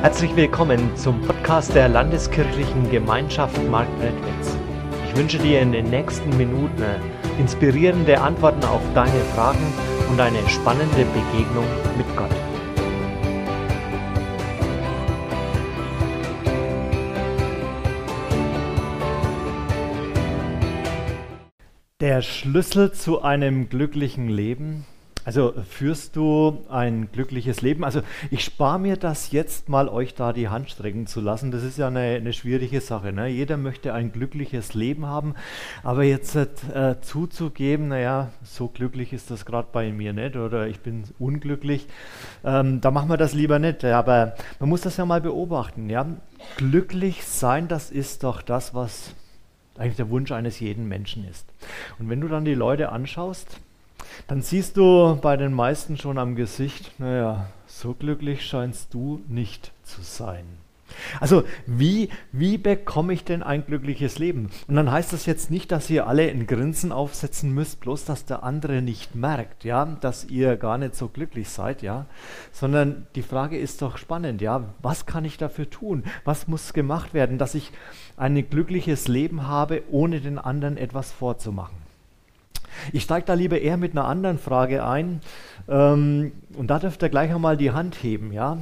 Herzlich willkommen zum Podcast der Landeskirchlichen Gemeinschaft Marktredwitz. Ich wünsche dir in den nächsten Minuten inspirierende Antworten auf deine Fragen und eine spannende Begegnung mit Gott. Der Schlüssel zu einem glücklichen Leben also führst du ein glückliches Leben? Also ich spare mir das jetzt mal, euch da die Hand strecken zu lassen. Das ist ja eine, eine schwierige Sache. Ne? Jeder möchte ein glückliches Leben haben, aber jetzt äh, zuzugeben, naja, so glücklich ist das gerade bei mir nicht oder ich bin unglücklich, ähm, da machen wir das lieber nicht. Aber man muss das ja mal beobachten. Ja? Glücklich sein, das ist doch das, was eigentlich der Wunsch eines jeden Menschen ist. Und wenn du dann die Leute anschaust, dann siehst du bei den meisten schon am Gesicht, naja, so glücklich scheinst du nicht zu sein. Also wie, wie bekomme ich denn ein glückliches Leben? Und dann heißt das jetzt nicht, dass ihr alle ein Grinsen aufsetzen müsst, bloß dass der andere nicht merkt, ja, dass ihr gar nicht so glücklich seid, ja, sondern die Frage ist doch spannend, ja, was kann ich dafür tun? Was muss gemacht werden, dass ich ein glückliches Leben habe, ohne den anderen etwas vorzumachen? Ich steige da lieber eher mit einer anderen Frage ein. Ähm, und da dürft ihr gleich einmal die Hand heben, ja.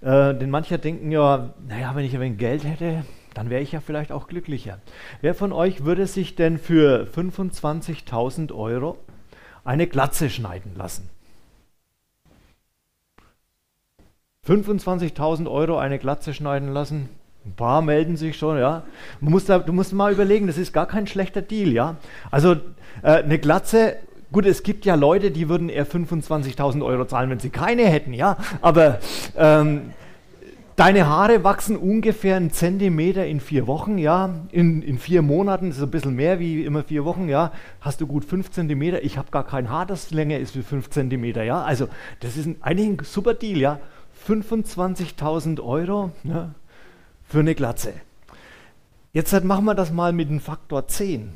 Äh, denn manche denken ja, naja, wenn ich ein wenig Geld hätte, dann wäre ich ja vielleicht auch glücklicher. Wer von euch würde sich denn für 25.000 Euro eine Glatze schneiden lassen? 25.000 Euro eine Glatze schneiden lassen? Ein paar melden sich schon, ja. Du musst, da, du musst mal überlegen, das ist gar kein schlechter Deal, ja. Also äh, eine Glatze, gut, es gibt ja Leute, die würden eher 25.000 Euro zahlen, wenn sie keine hätten, ja. Aber ähm, deine Haare wachsen ungefähr einen Zentimeter in vier Wochen, ja. In, in vier Monaten, das ist ein bisschen mehr wie immer vier Wochen, ja. Hast du gut fünf Zentimeter. Ich habe gar kein Haar, das länger ist wie fünf Zentimeter, ja. Also das ist ein, eigentlich ein super Deal, ja. 25.000 Euro ja, für eine Glatze. Jetzt machen wir das mal mit dem Faktor 10.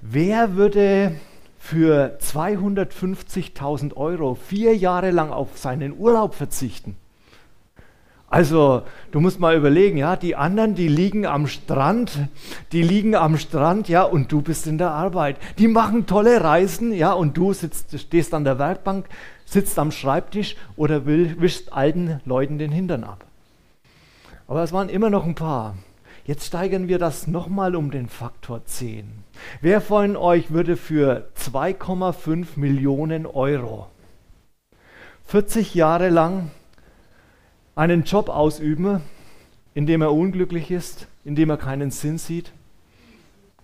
Wer würde für 250.000 Euro vier Jahre lang auf seinen Urlaub verzichten? Also, du musst mal überlegen, ja, die anderen, die liegen am Strand, die liegen am Strand, ja, und du bist in der Arbeit. Die machen tolle Reisen, ja, und du sitzt, stehst an der Werkbank, sitzt am Schreibtisch oder wischst alten Leuten den Hintern ab. Aber es waren immer noch ein paar. Jetzt steigern wir das nochmal um den Faktor 10. Wer von euch würde für 2,5 Millionen Euro 40 Jahre lang einen Job ausüben, in dem er unglücklich ist, in dem er keinen Sinn sieht,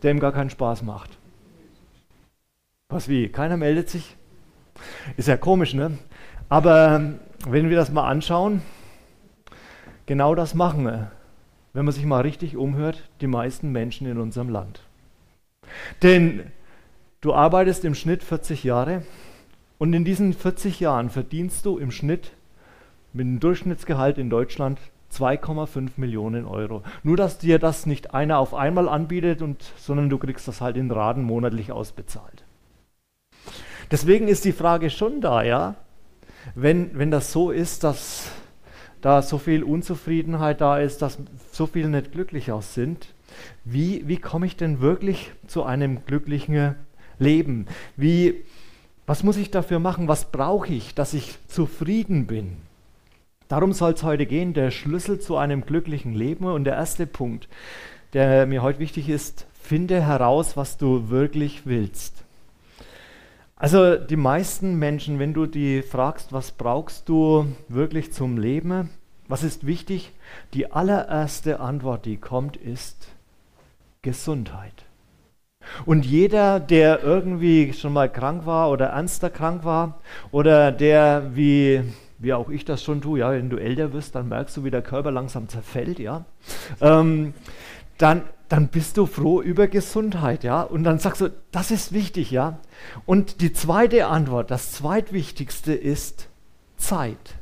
der ihm gar keinen Spaß macht? Was wie? Keiner meldet sich? Ist ja komisch, ne? Aber wenn wir das mal anschauen, genau das machen wir, wenn man sich mal richtig umhört, die meisten Menschen in unserem Land. Denn du arbeitest im Schnitt 40 Jahre und in diesen 40 Jahren verdienst du im Schnitt mit einem Durchschnittsgehalt in Deutschland 2,5 Millionen Euro. Nur, dass dir das nicht einer auf einmal anbietet, und, sondern du kriegst das halt in Raten monatlich ausbezahlt. Deswegen ist die Frage schon da, ja, wenn, wenn das so ist, dass da so viel Unzufriedenheit da ist, dass so viele nicht glücklich aus sind, wie, wie komme ich denn wirklich zu einem glücklichen Leben? Wie, was muss ich dafür machen? Was brauche ich, dass ich zufrieden bin? Darum soll es heute gehen, der Schlüssel zu einem glücklichen Leben. Und der erste Punkt, der mir heute wichtig ist, finde heraus, was du wirklich willst. Also die meisten Menschen, wenn du die fragst, was brauchst du wirklich zum Leben, was ist wichtig, die allererste Antwort, die kommt, ist Gesundheit. Und jeder, der irgendwie schon mal krank war oder ernster krank war oder der, wie, wie auch ich das schon tue, ja, wenn du älter wirst, dann merkst du, wie der Körper langsam zerfällt, ja, ähm, dann, dann bist du froh über Gesundheit, ja, und dann sagst du, das ist wichtig, ja. Und die zweite Antwort, das zweitwichtigste ist Zeit.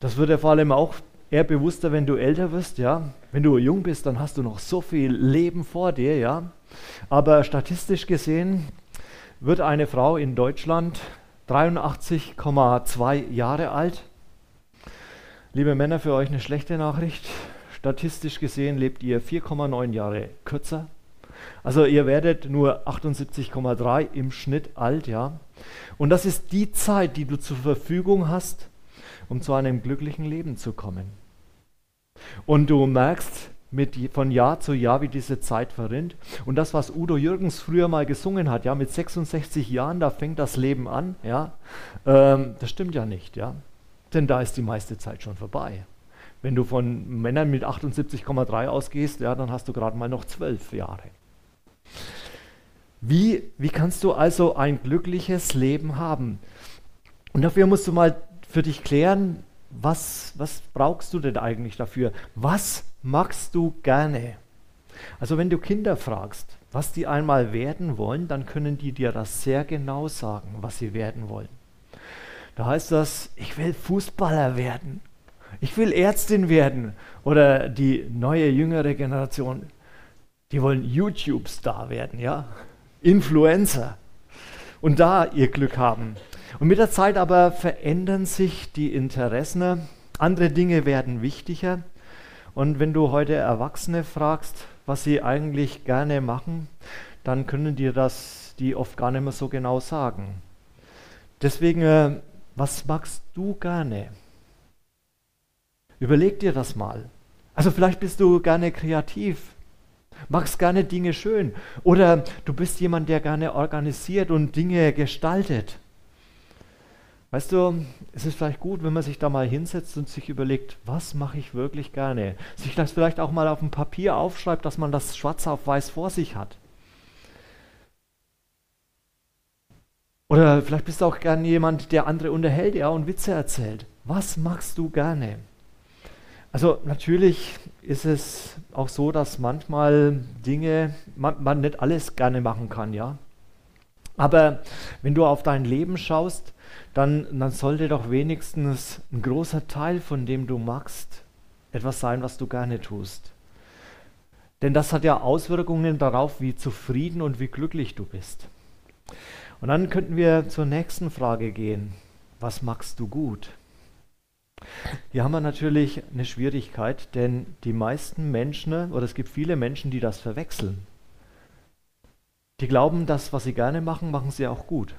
Das wird dir vor allem auch eher bewusster, wenn du älter wirst, ja. Wenn du jung bist, dann hast du noch so viel Leben vor dir, ja. Aber statistisch gesehen wird eine Frau in Deutschland 83,2 Jahre alt Liebe Männer, für euch eine schlechte Nachricht. Statistisch gesehen lebt ihr 4,9 Jahre kürzer. Also ihr werdet nur 78,3 im Schnitt alt, ja. Und das ist die Zeit, die du zur Verfügung hast, um zu einem glücklichen Leben zu kommen. Und du merkst mit, von Jahr zu Jahr, wie diese Zeit verrinnt. Und das, was Udo Jürgens früher mal gesungen hat, ja, mit 66 Jahren, da fängt das Leben an, ja, ähm, das stimmt ja nicht, ja. Denn da ist die meiste Zeit schon vorbei. Wenn du von Männern mit 78,3 ausgehst, ja, dann hast du gerade mal noch zwölf Jahre. Wie, wie kannst du also ein glückliches Leben haben? Und dafür musst du mal für dich klären, was, was brauchst du denn eigentlich dafür? Was magst du gerne? Also wenn du Kinder fragst, was die einmal werden wollen, dann können die dir das sehr genau sagen, was sie werden wollen. Da heißt das, ich will Fußballer werden, ich will Ärztin werden oder die neue jüngere Generation, die wollen YouTube-Star werden, ja, Influencer und da ihr Glück haben. Und mit der Zeit aber verändern sich die Interessen, andere Dinge werden wichtiger. Und wenn du heute Erwachsene fragst, was sie eigentlich gerne machen, dann können dir das die oft gar nicht mehr so genau sagen. Deswegen, äh, was magst du gerne? Überleg dir das mal. Also vielleicht bist du gerne kreativ, magst gerne Dinge schön oder du bist jemand, der gerne organisiert und Dinge gestaltet. Weißt du, es ist vielleicht gut, wenn man sich da mal hinsetzt und sich überlegt, was mache ich wirklich gerne? Sich das vielleicht auch mal auf dem Papier aufschreibt, dass man das schwarz auf weiß vor sich hat. Oder vielleicht bist du auch gerne jemand, der andere unterhält ja, und Witze erzählt. Was magst du gerne? Also natürlich ist es auch so, dass manchmal Dinge, man, man nicht alles gerne machen kann, ja. Aber wenn du auf dein Leben schaust, dann, dann sollte doch wenigstens ein großer Teil von dem du magst, etwas sein, was du gerne tust. Denn das hat ja Auswirkungen darauf, wie zufrieden und wie glücklich du bist. Und dann könnten wir zur nächsten Frage gehen. Was magst du gut? Hier haben wir natürlich eine Schwierigkeit, denn die meisten Menschen, oder es gibt viele Menschen, die das verwechseln. Die glauben, dass was sie gerne machen, machen sie auch gut.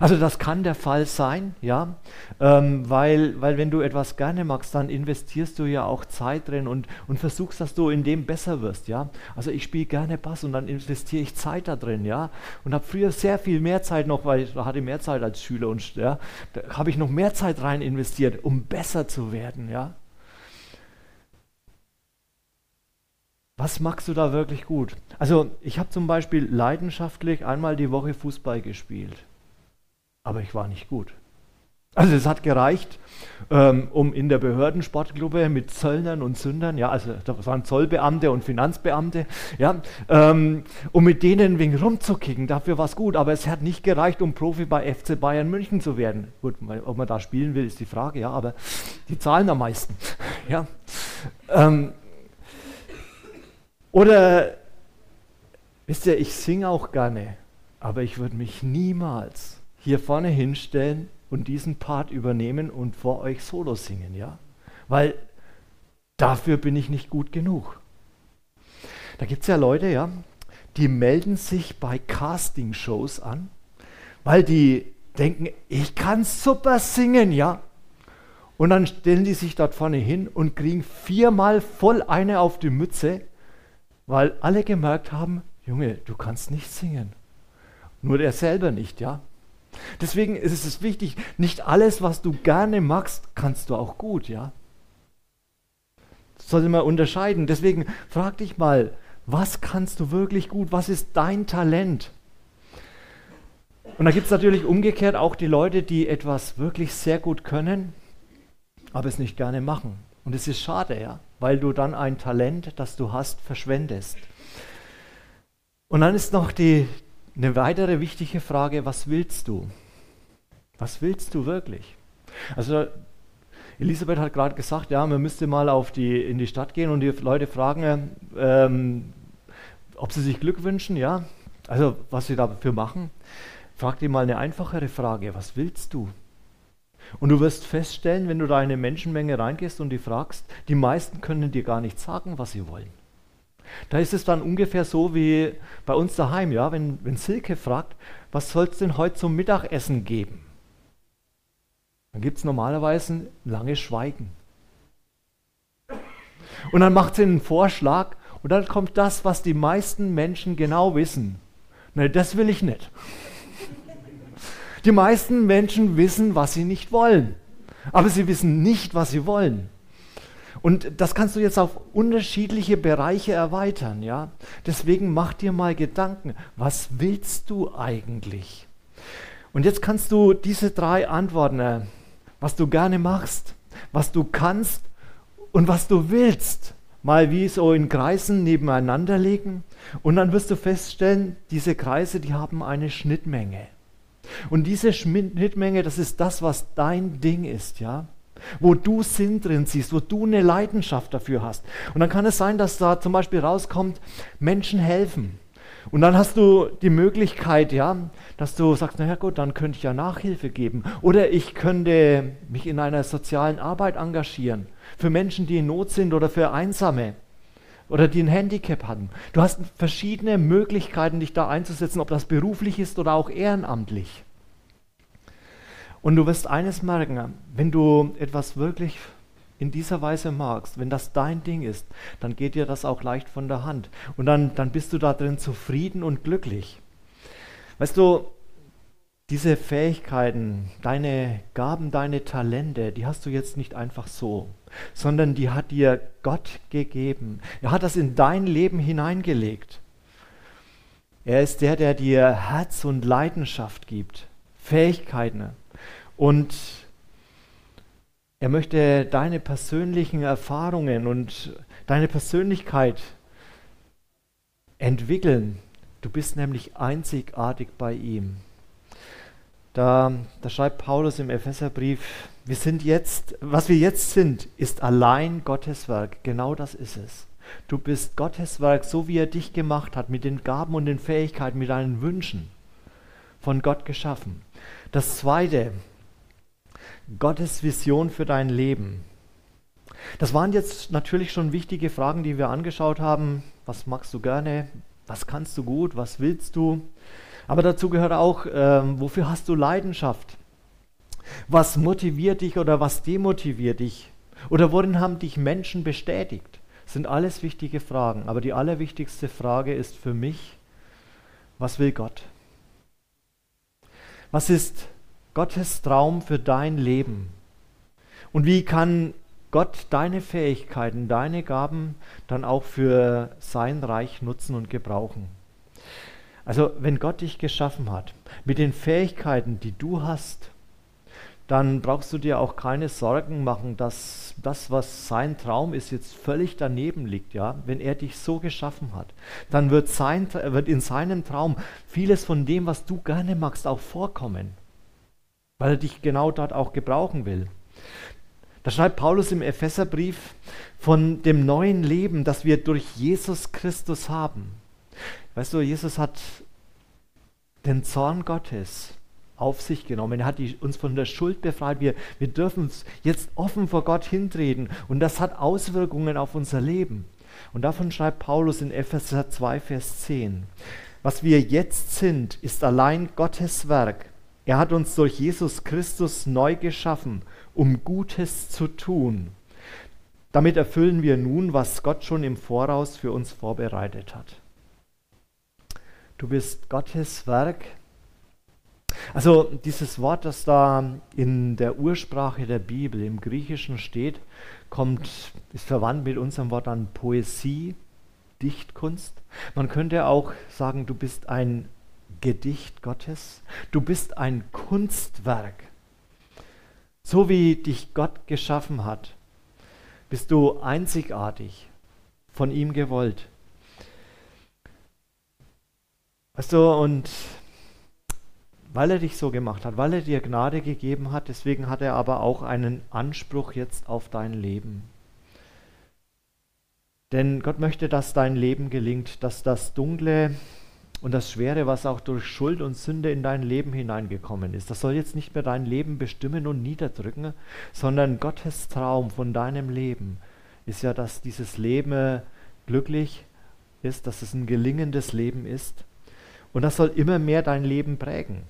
Also das kann der Fall sein, ja, ähm, weil, weil wenn du etwas gerne magst, dann investierst du ja auch Zeit drin und, und versuchst, dass du in dem besser wirst, ja. Also ich spiele gerne Bass und dann investiere ich Zeit da drin, ja, und habe früher sehr viel mehr Zeit noch, weil ich hatte mehr Zeit als Schüler und ja, da habe ich noch mehr Zeit rein investiert, um besser zu werden, ja. Was magst du da wirklich gut? Also ich habe zum Beispiel leidenschaftlich einmal die Woche Fußball gespielt aber ich war nicht gut. Also es hat gereicht, ähm, um in der Behördensportgruppe mit Zöllnern und Sündern, ja, also das waren Zollbeamte und Finanzbeamte, ja, ähm, um mit denen ein wenig rumzukicken. Dafür war es gut, aber es hat nicht gereicht, um Profi bei FC Bayern München zu werden. Gut, ob man da spielen will, ist die Frage, ja, aber die zahlen am meisten, ja. Ähm, oder wisst ihr, ich singe auch gerne, aber ich würde mich niemals hier vorne hinstellen und diesen Part übernehmen und vor euch Solo singen, ja? Weil dafür bin ich nicht gut genug. Da gibt es ja Leute, ja, die melden sich bei Castingshows an, weil die denken, ich kann super singen, ja. Und dann stellen die sich dort vorne hin und kriegen viermal voll eine auf die Mütze, weil alle gemerkt haben, Junge, du kannst nicht singen. Nur der selber nicht, ja. Deswegen ist es wichtig, nicht alles, was du gerne magst, kannst du auch gut, ja? Das sollte man unterscheiden. Deswegen frag dich mal, was kannst du wirklich gut? Was ist dein Talent? Und da gibt es natürlich umgekehrt auch die Leute, die etwas wirklich sehr gut können, aber es nicht gerne machen. Und es ist schade, ja, weil du dann ein Talent, das du hast, verschwendest. Und dann ist noch die, eine weitere wichtige Frage, was willst du? Was willst du wirklich? Also Elisabeth hat gerade gesagt, ja, man müsste mal auf die, in die Stadt gehen und die Leute fragen, ähm, ob sie sich Glück wünschen, ja. Also was sie dafür machen. Frag dir mal eine einfachere Frage, was willst du? Und du wirst feststellen, wenn du da in eine Menschenmenge reingehst und die fragst, die meisten können dir gar nicht sagen, was sie wollen. Da ist es dann ungefähr so wie bei uns daheim, ja, wenn, wenn Silke fragt, was soll es denn heute zum Mittagessen geben? Dann gibt es normalerweise ein langes Schweigen. Und dann macht sie einen Vorschlag und dann kommt das, was die meisten Menschen genau wissen. Nein, das will ich nicht. Die meisten Menschen wissen, was sie nicht wollen. Aber sie wissen nicht, was sie wollen. Und das kannst du jetzt auf unterschiedliche Bereiche erweitern, ja? Deswegen mach dir mal Gedanken, was willst du eigentlich? Und jetzt kannst du diese drei Antworten, äh, was du gerne machst, was du kannst und was du willst, mal wie so in Kreisen nebeneinander legen und dann wirst du feststellen, diese Kreise, die haben eine Schnittmenge. Und diese Schnittmenge, das ist das, was dein Ding ist, ja? Wo du Sinn drin siehst, wo du eine Leidenschaft dafür hast. Und dann kann es sein, dass da zum Beispiel rauskommt, Menschen helfen. Und dann hast du die Möglichkeit, ja, dass du sagst, naja gut, dann könnte ich ja Nachhilfe geben. Oder ich könnte mich in einer sozialen Arbeit engagieren. Für Menschen, die in Not sind oder für Einsame oder die ein Handicap hatten. Du hast verschiedene Möglichkeiten, dich da einzusetzen, ob das beruflich ist oder auch ehrenamtlich. Und du wirst eines merken, wenn du etwas wirklich in dieser Weise magst, wenn das dein Ding ist, dann geht dir das auch leicht von der Hand. Und dann, dann bist du da drin zufrieden und glücklich. Weißt du, diese Fähigkeiten, deine Gaben, deine Talente, die hast du jetzt nicht einfach so, sondern die hat dir Gott gegeben. Er hat das in dein Leben hineingelegt. Er ist der, der dir Herz und Leidenschaft gibt, Fähigkeiten. Und er möchte deine persönlichen Erfahrungen und deine Persönlichkeit entwickeln. Du bist nämlich einzigartig bei ihm. Da, da schreibt Paulus im Epheserbrief, wir sind jetzt, was wir jetzt sind, ist allein Gottes Werk. Genau das ist es. Du bist Gottes Werk, so wie er dich gemacht hat, mit den Gaben und den Fähigkeiten, mit deinen Wünschen, von Gott geschaffen. Das Zweite, Gottes Vision für dein Leben. Das waren jetzt natürlich schon wichtige Fragen, die wir angeschaut haben. Was magst du gerne? Was kannst du gut? Was willst du? Aber dazu gehört auch, ähm, wofür hast du Leidenschaft? Was motiviert dich oder was demotiviert dich? Oder worin haben dich Menschen bestätigt? Das sind alles wichtige Fragen. Aber die allerwichtigste Frage ist für mich, was will Gott? Was ist Gottes Traum für dein Leben? Und wie kann Gott deine Fähigkeiten, deine Gaben dann auch für sein Reich nutzen und gebrauchen? Also wenn Gott dich geschaffen hat, mit den Fähigkeiten, die du hast, dann brauchst du dir auch keine Sorgen machen, dass das, was sein Traum ist, jetzt völlig daneben liegt. Ja? Wenn er dich so geschaffen hat, dann wird, sein, wird in seinem Traum vieles von dem, was du gerne magst, auch vorkommen, weil er dich genau dort auch gebrauchen will. Da schreibt Paulus im Epheserbrief von dem neuen Leben, das wir durch Jesus Christus haben. Weißt du, Jesus hat den Zorn Gottes auf sich genommen. Er hat uns von der Schuld befreit. Wir, wir dürfen uns jetzt offen vor Gott hintreten. Und das hat Auswirkungen auf unser Leben. Und davon schreibt Paulus in Epheser 2, Vers 10. Was wir jetzt sind, ist allein Gottes Werk. Er hat uns durch Jesus Christus neu geschaffen, um Gutes zu tun. Damit erfüllen wir nun, was Gott schon im Voraus für uns vorbereitet hat. Du bist Gottes Werk. Also dieses Wort, das da in der Ursprache der Bibel im Griechischen steht, kommt, ist verwandt mit unserem Wort an Poesie, Dichtkunst. Man könnte auch sagen, du bist ein Gedicht Gottes. Du bist ein Kunstwerk. So wie dich Gott geschaffen hat, bist du einzigartig, von ihm gewollt. Weißt du, und weil er dich so gemacht hat, weil er dir Gnade gegeben hat, deswegen hat er aber auch einen Anspruch jetzt auf dein Leben. Denn Gott möchte, dass dein Leben gelingt, dass das Dunkle und das Schwere, was auch durch Schuld und Sünde in dein Leben hineingekommen ist. Das soll jetzt nicht mehr dein Leben bestimmen und niederdrücken, sondern Gottes Traum von deinem Leben ist ja, dass dieses Leben glücklich ist, dass es ein gelingendes Leben ist. Und das soll immer mehr dein Leben prägen.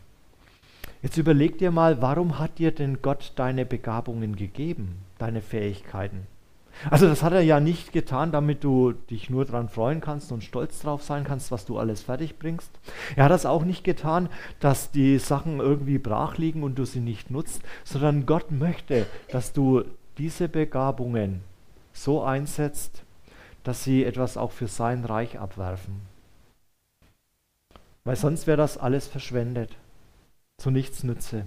Jetzt überleg dir mal, warum hat dir denn Gott deine Begabungen gegeben, deine Fähigkeiten? Also das hat er ja nicht getan, damit du dich nur daran freuen kannst und stolz drauf sein kannst, was du alles fertig bringst. Er hat das auch nicht getan, dass die Sachen irgendwie brach liegen und du sie nicht nutzt, sondern Gott möchte, dass du diese Begabungen so einsetzt, dass sie etwas auch für sein Reich abwerfen. Weil sonst wäre das alles verschwendet, zu nichts nütze.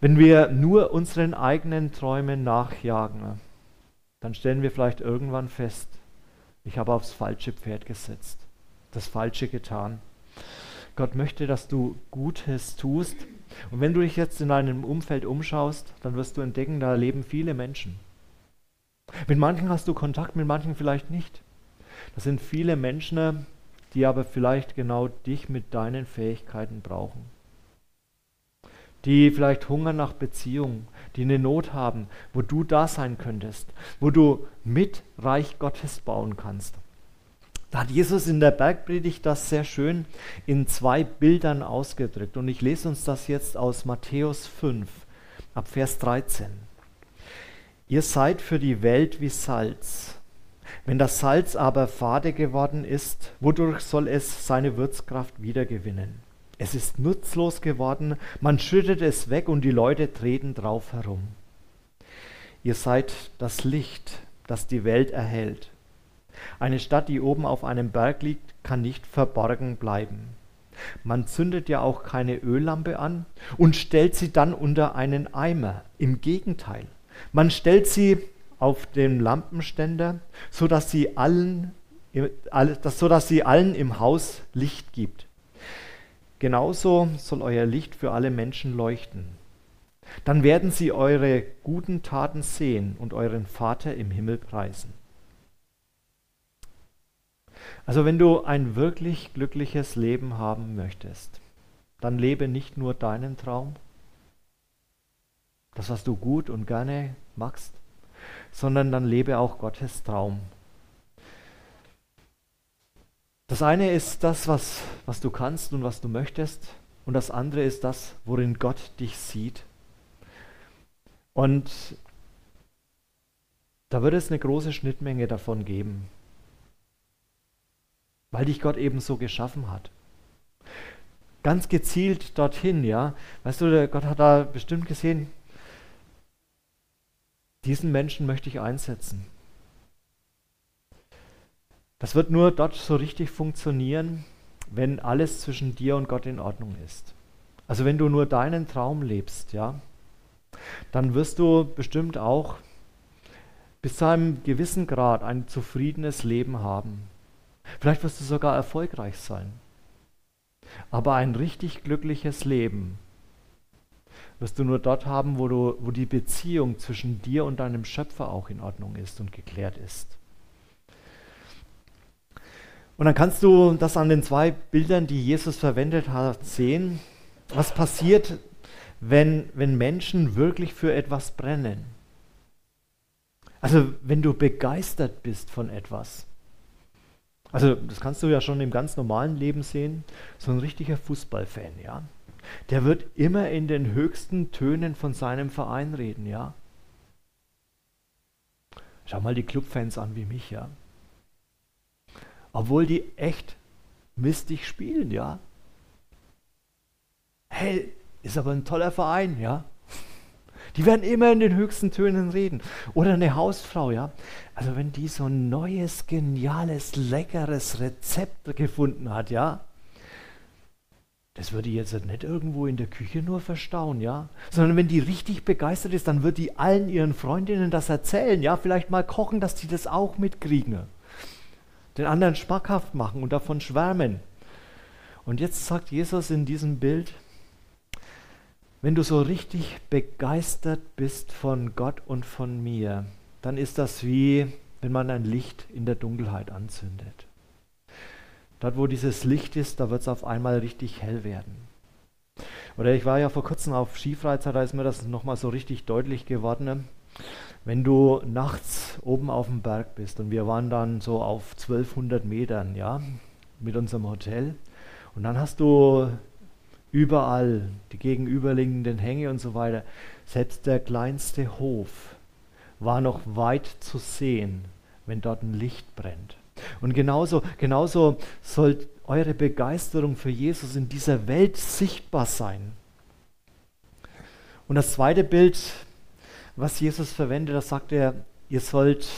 Wenn wir nur unseren eigenen Träumen nachjagen, dann stellen wir vielleicht irgendwann fest, ich habe aufs falsche Pferd gesetzt, das Falsche getan. Gott möchte, dass du Gutes tust. Und wenn du dich jetzt in deinem Umfeld umschaust, dann wirst du entdecken, da leben viele Menschen. Mit manchen hast du Kontakt, mit manchen vielleicht nicht. Das sind viele Menschen, die aber vielleicht genau dich mit deinen Fähigkeiten brauchen. Die vielleicht hungern nach Beziehung, die eine Not haben, wo du da sein könntest, wo du mit Reich Gottes bauen kannst. Da hat Jesus in der Bergpredigt das sehr schön in zwei Bildern ausgedrückt. Und ich lese uns das jetzt aus Matthäus 5, ab Vers 13. Ihr seid für die Welt wie Salz. Wenn das Salz aber fade geworden ist, wodurch soll es seine Würzkraft wiedergewinnen? Es ist nutzlos geworden, man schüttet es weg und die Leute treten drauf herum. Ihr seid das Licht, das die Welt erhält. Eine Stadt, die oben auf einem Berg liegt, kann nicht verborgen bleiben. Man zündet ja auch keine Öllampe an und stellt sie dann unter einen Eimer. Im Gegenteil, man stellt sie auf den Lampenständer, so dass sie allen, so dass sie allen im Haus Licht gibt. Genauso soll euer Licht für alle Menschen leuchten. Dann werden sie eure guten Taten sehen und euren Vater im Himmel preisen. Also wenn du ein wirklich glückliches Leben haben möchtest, dann lebe nicht nur deinen Traum, das, was du gut und gerne magst, sondern dann lebe auch Gottes Traum das eine ist das, was, was du kannst und was du möchtest. Und das andere ist das, worin Gott dich sieht. Und da wird es eine große Schnittmenge davon geben, weil dich Gott eben so geschaffen hat. Ganz gezielt dorthin, ja. Weißt du, Gott hat da bestimmt gesehen, diesen Menschen möchte ich einsetzen. Das wird nur dort so richtig funktionieren, wenn alles zwischen dir und Gott in Ordnung ist. Also wenn du nur deinen Traum lebst, ja, dann wirst du bestimmt auch bis zu einem gewissen Grad ein zufriedenes Leben haben. Vielleicht wirst du sogar erfolgreich sein. Aber ein richtig glückliches Leben wirst du nur dort haben, wo, du, wo die Beziehung zwischen dir und deinem Schöpfer auch in Ordnung ist und geklärt ist. Und dann kannst du das an den zwei Bildern, die Jesus verwendet hat, sehen. Was passiert, wenn, wenn Menschen wirklich für etwas brennen? Also wenn du begeistert bist von etwas. Also das kannst du ja schon im ganz normalen Leben sehen. So ein richtiger Fußballfan, ja. Der wird immer in den höchsten Tönen von seinem Verein reden, ja. Schau mal die Clubfans an wie mich, ja obwohl die echt mistig spielen, ja. Hey, ist aber ein toller Verein, ja. Die werden immer in den höchsten Tönen reden. Oder eine Hausfrau, ja. Also wenn die so ein neues, geniales, leckeres Rezept gefunden hat, ja. Das würde jetzt nicht irgendwo in der Küche nur verstauen, ja. Sondern wenn die richtig begeistert ist, dann wird die allen ihren Freundinnen das erzählen, ja. Vielleicht mal kochen, dass die das auch mitkriegen den anderen schmackhaft machen und davon schwärmen. Und jetzt sagt Jesus in diesem Bild, wenn du so richtig begeistert bist von Gott und von mir, dann ist das wie wenn man ein Licht in der Dunkelheit anzündet. Dort, wo dieses Licht ist, da wird es auf einmal richtig hell werden. Oder ich war ja vor kurzem auf Skifreizeit, da ist mir das nochmal so richtig deutlich geworden. Wenn du nachts oben auf dem Berg bist und wir waren dann so auf 1200 Metern, ja, mit unserem Hotel und dann hast du überall die gegenüberliegenden Hänge und so weiter. Selbst der kleinste Hof war noch weit zu sehen, wenn dort ein Licht brennt. Und genauso, genauso soll eure Begeisterung für Jesus in dieser Welt sichtbar sein. Und das zweite Bild, was Jesus verwendet, das sagt er, ihr sollt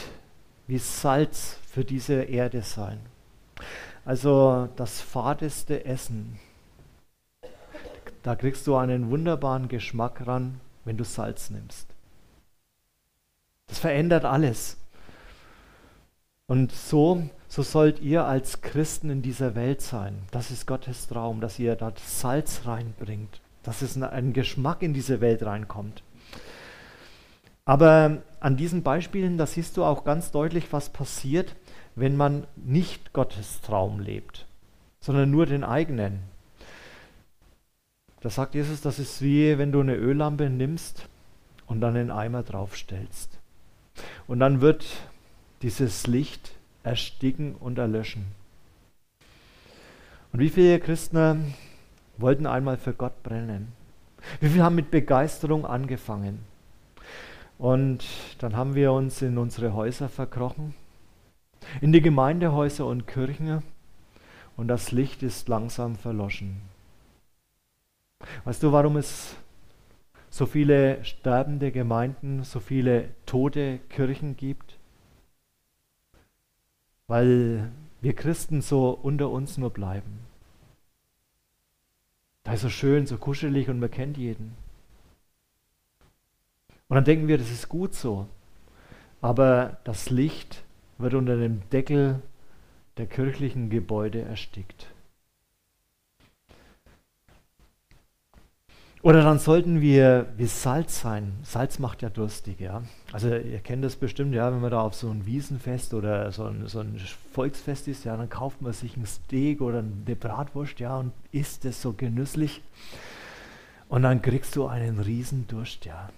wie Salz für diese Erde sein. Also das fadeste Essen. Da kriegst du einen wunderbaren Geschmack ran, wenn du Salz nimmst. Das verändert alles. Und so, so sollt ihr als Christen in dieser Welt sein. Das ist Gottes Traum, dass ihr dort Salz reinbringt, dass es ein Geschmack in diese Welt reinkommt. Aber an diesen Beispielen, da siehst du auch ganz deutlich, was passiert, wenn man nicht Gottes Traum lebt, sondern nur den eigenen. Da sagt Jesus, das ist wie wenn du eine Öllampe nimmst und dann einen Eimer draufstellst. Und dann wird dieses Licht ersticken und erlöschen. Und wie viele Christen wollten einmal für Gott brennen? Wie viele haben mit Begeisterung angefangen? Und dann haben wir uns in unsere Häuser verkrochen, in die Gemeindehäuser und Kirchen, und das Licht ist langsam verloschen. Weißt du, warum es so viele sterbende Gemeinden, so viele tote Kirchen gibt? Weil wir Christen so unter uns nur bleiben. Da ist so schön, so kuschelig und man kennt jeden. Und dann denken wir, das ist gut so. Aber das Licht wird unter dem Deckel der kirchlichen Gebäude erstickt. Oder dann sollten wir wie Salz sein. Salz macht ja durstig, ja. Also ihr kennt das bestimmt, ja, wenn man da auf so ein Wiesenfest oder so ein, so ein Volksfest ist, ja, dann kauft man sich ein Steak oder eine Bratwurst, ja, und isst es so genüsslich. Und dann kriegst du einen riesen Durst, ja.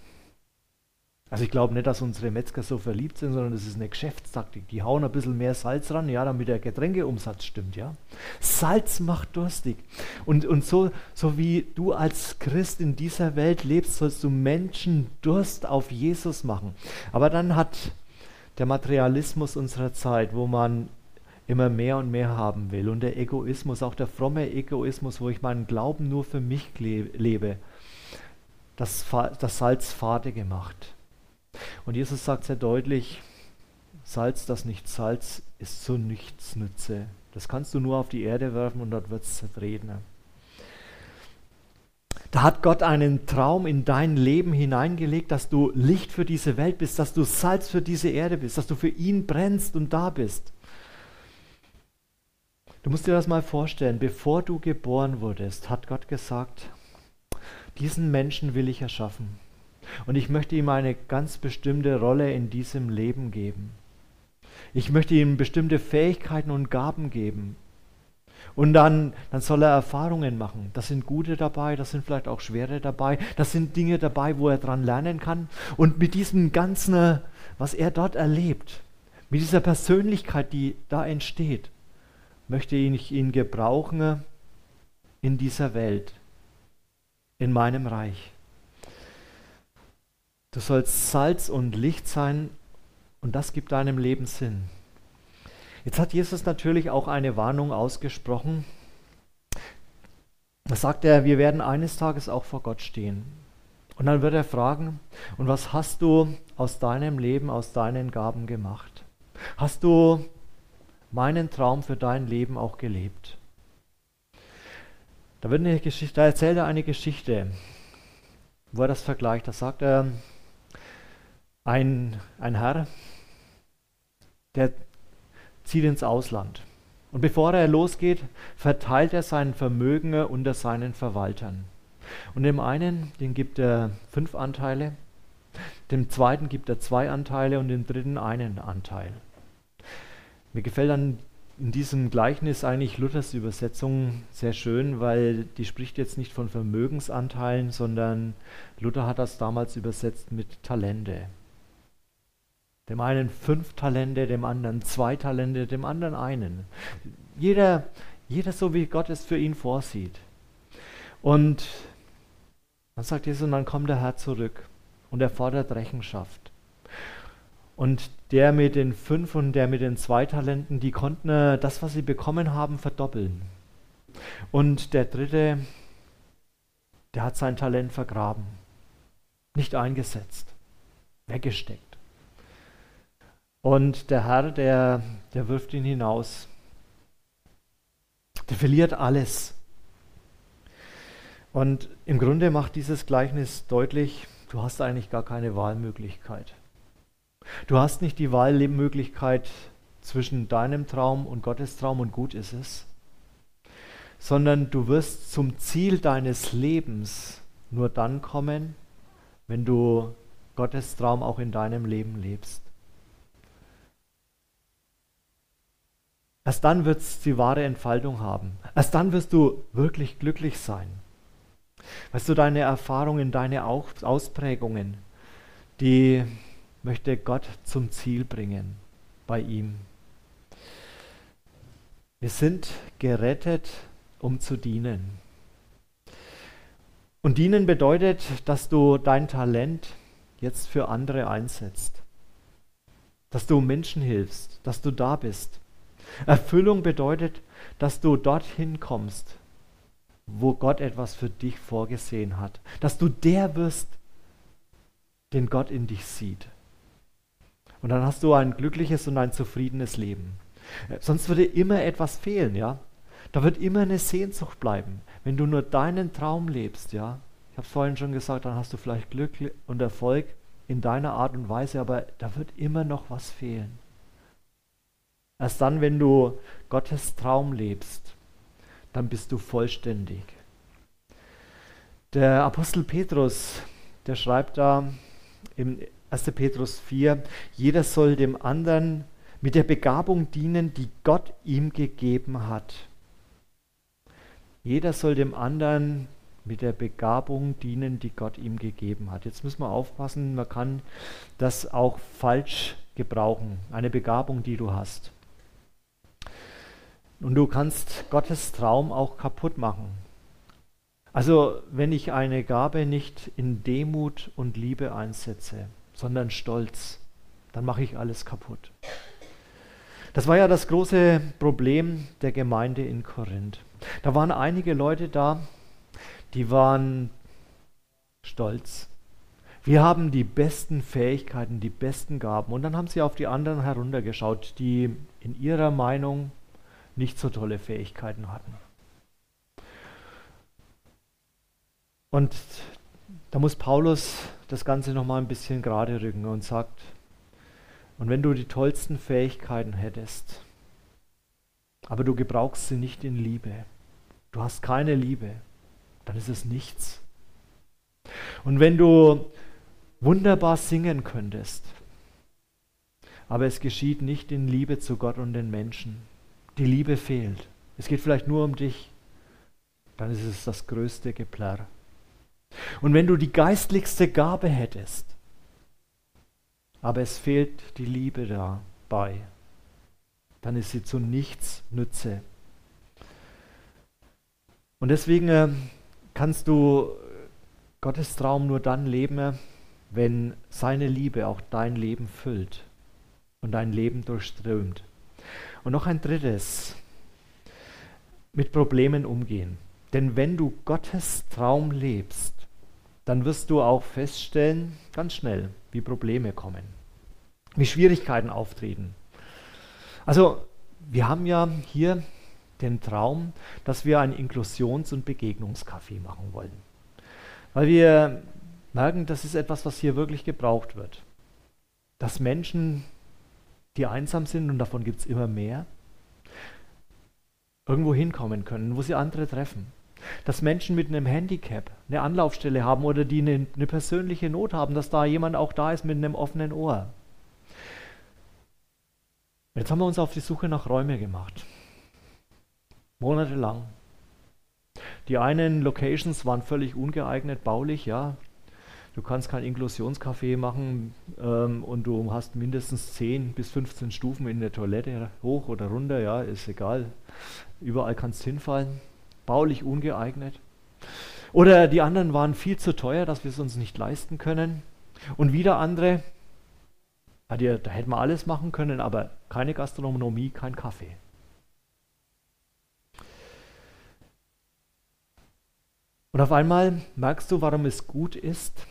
Also ich glaube nicht, dass unsere Metzger so verliebt sind, sondern das ist eine Geschäftstaktik. Die hauen ein bisschen mehr Salz ran, ja, damit der Getränkeumsatz stimmt, ja. Salz macht durstig. Und, und so, so wie du als Christ in dieser Welt lebst, sollst du Menschen Durst auf Jesus machen. Aber dann hat der Materialismus unserer Zeit, wo man immer mehr und mehr haben will und der Egoismus, auch der fromme Egoismus, wo ich meinen Glauben nur für mich lebe, das, das Salz fade gemacht. Und Jesus sagt sehr deutlich, Salz, das nicht Salz, ist zu nichts Nütze. Das kannst du nur auf die Erde werfen und dort wird es zertreten. Da hat Gott einen Traum in dein Leben hineingelegt, dass du Licht für diese Welt bist, dass du Salz für diese Erde bist, dass du für ihn brennst und da bist. Du musst dir das mal vorstellen, bevor du geboren wurdest, hat Gott gesagt, diesen Menschen will ich erschaffen. Und ich möchte ihm eine ganz bestimmte Rolle in diesem Leben geben. Ich möchte ihm bestimmte Fähigkeiten und Gaben geben. Und dann, dann soll er Erfahrungen machen. Das sind gute dabei, das sind vielleicht auch schwere dabei. Das sind Dinge dabei, wo er dran lernen kann. Und mit diesem Ganzen, was er dort erlebt, mit dieser Persönlichkeit, die da entsteht, möchte ich ihn gebrauchen in dieser Welt, in meinem Reich. Du sollst Salz und Licht sein und das gibt deinem Leben Sinn. Jetzt hat Jesus natürlich auch eine Warnung ausgesprochen. Da sagt er, wir werden eines Tages auch vor Gott stehen. Und dann wird er fragen, und was hast du aus deinem Leben, aus deinen Gaben gemacht? Hast du meinen Traum für dein Leben auch gelebt? Da, wird eine Geschichte, da erzählt er eine Geschichte, wo er das vergleicht. Da sagt er, ein, ein Herr, der zieht ins Ausland. Und bevor er losgeht, verteilt er sein Vermögen unter seinen Verwaltern. Und dem einen, den gibt er fünf Anteile, dem zweiten gibt er zwei Anteile und dem dritten einen Anteil. Mir gefällt an in diesem Gleichnis eigentlich Luthers Übersetzung sehr schön, weil die spricht jetzt nicht von Vermögensanteilen, sondern Luther hat das damals übersetzt mit Talente. Dem einen fünf Talente, dem anderen zwei Talente, dem anderen einen. Jeder, jeder so, wie Gott es für ihn vorsieht. Und dann sagt Jesus, und dann kommt der Herr zurück und er fordert Rechenschaft. Und der mit den fünf und der mit den zwei Talenten, die konnten äh, das, was sie bekommen haben, verdoppeln. Und der dritte, der hat sein Talent vergraben, nicht eingesetzt, weggesteckt. Und der Herr, der, der wirft ihn hinaus. Der verliert alles. Und im Grunde macht dieses Gleichnis deutlich, du hast eigentlich gar keine Wahlmöglichkeit. Du hast nicht die Wahlmöglichkeit zwischen deinem Traum und Gottes Traum und gut ist es, sondern du wirst zum Ziel deines Lebens nur dann kommen, wenn du Gottes Traum auch in deinem Leben lebst. Erst dann wird es die wahre Entfaltung haben. Erst dann wirst du wirklich glücklich sein. Weißt du, deine Erfahrungen, deine Ausprägungen, die möchte Gott zum Ziel bringen bei ihm. Wir sind gerettet, um zu dienen. Und dienen bedeutet, dass du dein Talent jetzt für andere einsetzt. Dass du Menschen hilfst, dass du da bist. Erfüllung bedeutet, dass du dorthin kommst, wo Gott etwas für dich vorgesehen hat. Dass du der wirst, den Gott in dich sieht. Und dann hast du ein glückliches und ein zufriedenes Leben. Sonst würde immer etwas fehlen, ja. Da wird immer eine Sehnsucht bleiben. Wenn du nur deinen Traum lebst, ja. Ich habe es vorhin schon gesagt, dann hast du vielleicht Glück und Erfolg in deiner Art und Weise, aber da wird immer noch was fehlen. Erst dann, wenn du Gottes Traum lebst, dann bist du vollständig. Der Apostel Petrus, der schreibt da im 1. Petrus 4, jeder soll dem anderen mit der Begabung dienen, die Gott ihm gegeben hat. Jeder soll dem anderen mit der Begabung dienen, die Gott ihm gegeben hat. Jetzt müssen wir aufpassen, man kann das auch falsch gebrauchen, eine Begabung, die du hast. Und du kannst Gottes Traum auch kaputt machen. Also wenn ich eine Gabe nicht in Demut und Liebe einsetze, sondern Stolz, dann mache ich alles kaputt. Das war ja das große Problem der Gemeinde in Korinth. Da waren einige Leute da, die waren stolz. Wir haben die besten Fähigkeiten, die besten Gaben. Und dann haben sie auf die anderen heruntergeschaut, die in ihrer Meinung nicht so tolle Fähigkeiten hatten. Und da muss Paulus das Ganze nochmal ein bisschen gerade rücken und sagt, und wenn du die tollsten Fähigkeiten hättest, aber du gebrauchst sie nicht in Liebe, du hast keine Liebe, dann ist es nichts. Und wenn du wunderbar singen könntest, aber es geschieht nicht in Liebe zu Gott und den Menschen, die Liebe fehlt, es geht vielleicht nur um dich, dann ist es das größte Geplärr. Und wenn du die geistlichste Gabe hättest, aber es fehlt die Liebe dabei, dann ist sie zu nichts Nütze. Und deswegen äh, kannst du Gottes Traum nur dann leben, wenn seine Liebe auch dein Leben füllt und dein Leben durchströmt. Und noch ein drittes, mit Problemen umgehen. Denn wenn du Gottes Traum lebst, dann wirst du auch feststellen, ganz schnell, wie Probleme kommen, wie Schwierigkeiten auftreten. Also wir haben ja hier den Traum, dass wir ein Inklusions- und Begegnungscafé machen wollen. Weil wir merken, das ist etwas, was hier wirklich gebraucht wird. Dass Menschen, die einsam sind, und davon gibt es immer mehr, irgendwo hinkommen können, wo sie andere treffen dass Menschen mit einem Handicap eine Anlaufstelle haben oder die eine, eine persönliche Not haben, dass da jemand auch da ist mit einem offenen Ohr. Jetzt haben wir uns auf die Suche nach Räumen gemacht. Monatelang. Die einen Locations waren völlig ungeeignet, baulich, ja. Du kannst kein Inklusionscafé machen ähm, und du hast mindestens 10 bis 15 Stufen in der Toilette, hoch oder runter, ja, ist egal. Überall kannst du hinfallen. Baulich ungeeignet. Oder die anderen waren viel zu teuer, dass wir es uns nicht leisten können. Und wieder andere, da hätten wir alles machen können, aber keine Gastronomie, kein Kaffee. Und auf einmal merkst du, warum es gut ist,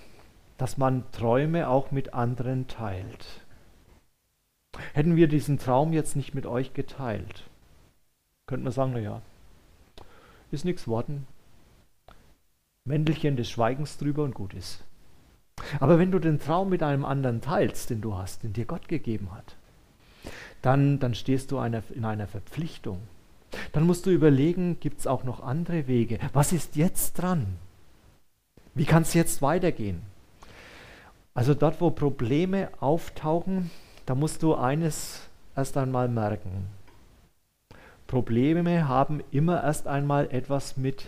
dass man Träume auch mit anderen teilt. Hätten wir diesen Traum jetzt nicht mit euch geteilt, könnten wir sagen, naja, ist nichts worden. Mäntelchen des Schweigens drüber und gut ist. Aber wenn du den Traum mit einem anderen teilst, den du hast, den dir Gott gegeben hat, dann, dann stehst du eine, in einer Verpflichtung. Dann musst du überlegen, gibt es auch noch andere Wege? Was ist jetzt dran? Wie kann es jetzt weitergehen? Also dort, wo Probleme auftauchen, da musst du eines erst einmal merken. Probleme haben immer erst einmal etwas mit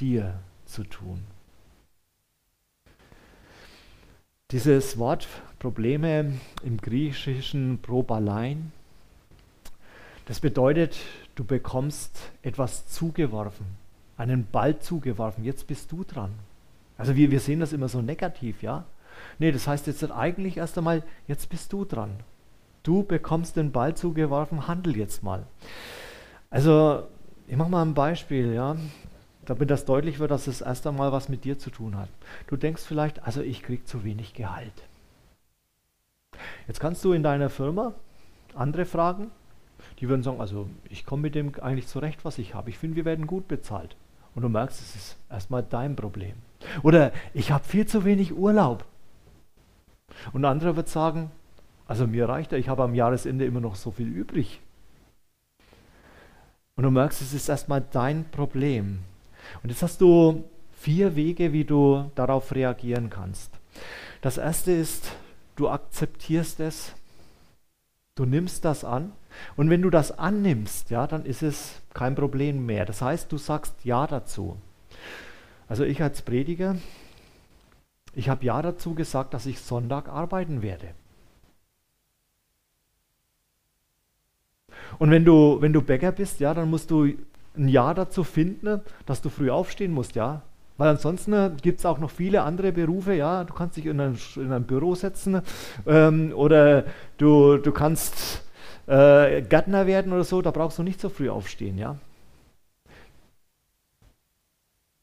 dir zu tun. Dieses Wort Probleme im Griechischen Probalein, das bedeutet, du bekommst etwas zugeworfen, einen Ball zugeworfen, jetzt bist du dran. Also wir, wir sehen das immer so negativ, ja. Nee, das heißt jetzt eigentlich erst einmal, jetzt bist du dran. Du bekommst den Ball zugeworfen, handel jetzt mal. Also, ich mache mal ein Beispiel, ja, damit das deutlich wird, dass es erst einmal was mit dir zu tun hat. Du denkst vielleicht, also ich kriege zu wenig Gehalt. Jetzt kannst du in deiner Firma andere fragen, die würden sagen, also ich komme mit dem eigentlich zurecht, was ich habe. Ich finde, wir werden gut bezahlt. Und du merkst, es ist erstmal dein Problem. Oder ich habe viel zu wenig Urlaub. Und ein anderer wird sagen, also mir reicht er, ich habe am Jahresende immer noch so viel übrig. Und du merkst, es ist erstmal dein Problem. Und jetzt hast du vier Wege, wie du darauf reagieren kannst. Das erste ist, du akzeptierst es, du nimmst das an. Und wenn du das annimmst, ja, dann ist es kein Problem mehr. Das heißt, du sagst Ja dazu. Also ich als Prediger, ich habe ja dazu gesagt, dass ich Sonntag arbeiten werde. Und wenn du, wenn du Bäcker bist, ja, dann musst du ein Ja dazu finden, dass du früh aufstehen musst, ja. Weil ansonsten äh, gibt es auch noch viele andere Berufe, ja. Du kannst dich in ein, in ein Büro setzen ähm, oder du, du kannst äh, Gärtner werden oder so, da brauchst du nicht so früh aufstehen, ja.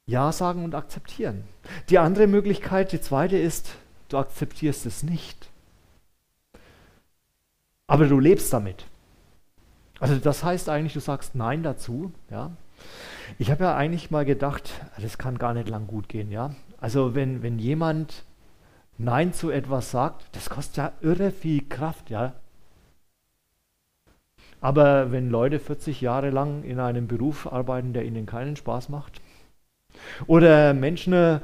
Ja sagen und akzeptieren. Die andere Möglichkeit, die zweite ist, du akzeptierst es nicht. Aber du lebst damit. Also das heißt eigentlich, du sagst Nein dazu. Ja. Ich habe ja eigentlich mal gedacht, das kann gar nicht lang gut gehen. Ja. Also wenn, wenn jemand Nein zu etwas sagt, das kostet ja irre viel Kraft. Ja. Aber wenn Leute 40 Jahre lang in einem Beruf arbeiten, der ihnen keinen Spaß macht, oder Menschen äh,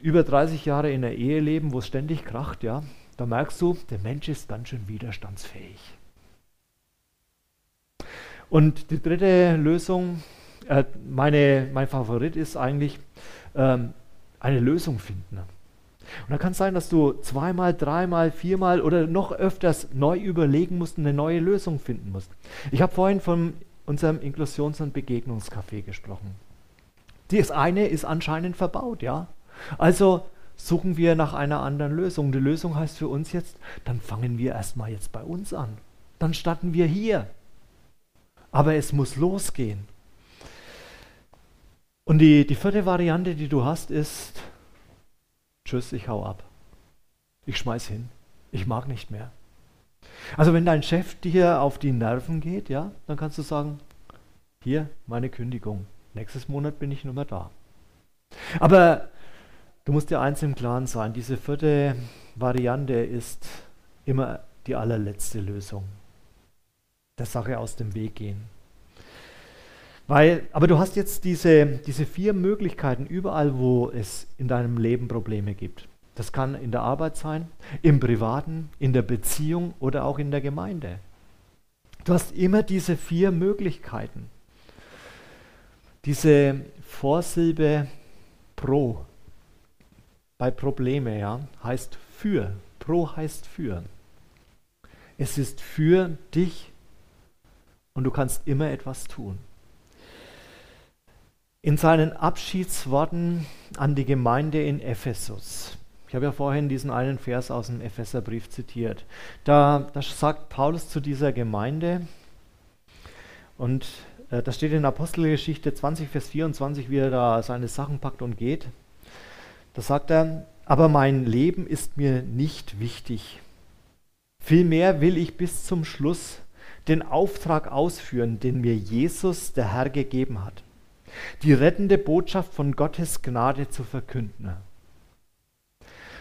über 30 Jahre in der Ehe leben, wo es ständig kracht, ja, da merkst du, der Mensch ist ganz schön widerstandsfähig. Und die dritte Lösung, äh, meine, mein Favorit ist eigentlich ähm, eine Lösung finden. Und da kann es sein, dass du zweimal, dreimal, viermal oder noch öfters neu überlegen musst und eine neue Lösung finden musst. Ich habe vorhin von unserem Inklusions- und Begegnungscafé gesprochen. Das eine ist anscheinend verbaut, ja. Also suchen wir nach einer anderen Lösung. Die Lösung heißt für uns jetzt, dann fangen wir erstmal jetzt bei uns an. Dann starten wir hier. Aber es muss losgehen. Und die, die vierte Variante, die du hast, ist, tschüss, ich hau ab. Ich schmeiß hin. Ich mag nicht mehr. Also wenn dein Chef dir auf die Nerven geht, ja, dann kannst du sagen, hier meine Kündigung. Nächstes Monat bin ich nur mehr da. Aber du musst dir eins im Klaren sein, diese vierte Variante ist immer die allerletzte Lösung. Der Sache aus dem Weg gehen. Weil, aber du hast jetzt diese, diese vier Möglichkeiten überall, wo es in deinem Leben Probleme gibt. Das kann in der Arbeit sein, im Privaten, in der Beziehung oder auch in der Gemeinde. Du hast immer diese vier Möglichkeiten. Diese Vorsilbe pro bei Probleme, ja, heißt für. Pro heißt für. Es ist für dich und du kannst immer etwas tun. In seinen Abschiedsworten an die Gemeinde in Ephesus, ich habe ja vorhin diesen einen Vers aus dem Epheserbrief zitiert, da, da sagt Paulus zu dieser Gemeinde, und das steht in Apostelgeschichte 20, Vers 24, wie er da seine Sachen packt und geht. Da sagt er, aber mein Leben ist mir nicht wichtig. Vielmehr will ich bis zum Schluss den Auftrag ausführen, den mir Jesus, der Herr, gegeben hat. Die rettende Botschaft von Gottes Gnade zu verkünden.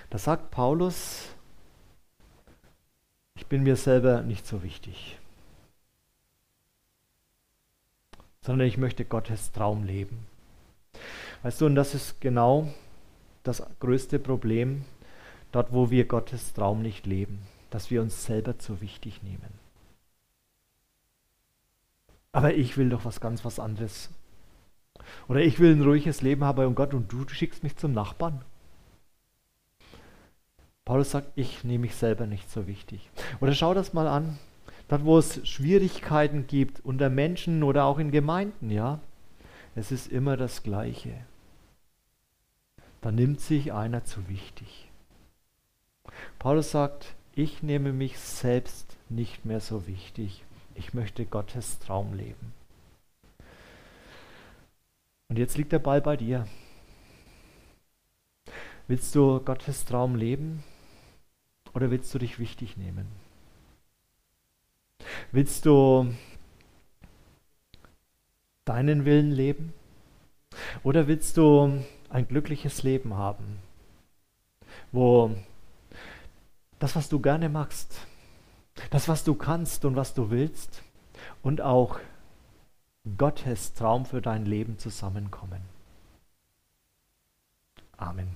Da sagt Paulus, ich bin mir selber nicht so wichtig, sondern ich möchte Gottes Traum leben. Weißt du, und das ist genau das größte Problem, dort wo wir Gottes Traum nicht leben, dass wir uns selber zu wichtig nehmen. Aber ich will doch was ganz was anderes. Oder ich will ein ruhiges Leben haben und Gott und du, schickst mich zum Nachbarn. Paulus sagt, ich nehme mich selber nicht so wichtig. Oder schau das mal an, dort wo es Schwierigkeiten gibt unter Menschen oder auch in Gemeinden, ja, es ist immer das Gleiche da nimmt sich einer zu wichtig. Paulus sagt, ich nehme mich selbst nicht mehr so wichtig. Ich möchte Gottes Traum leben. Und jetzt liegt der Ball bei dir. Willst du Gottes Traum leben oder willst du dich wichtig nehmen? Willst du deinen Willen leben oder willst du ein glückliches Leben haben, wo das, was du gerne machst, das, was du kannst und was du willst und auch Gottes Traum für dein Leben zusammenkommen. Amen.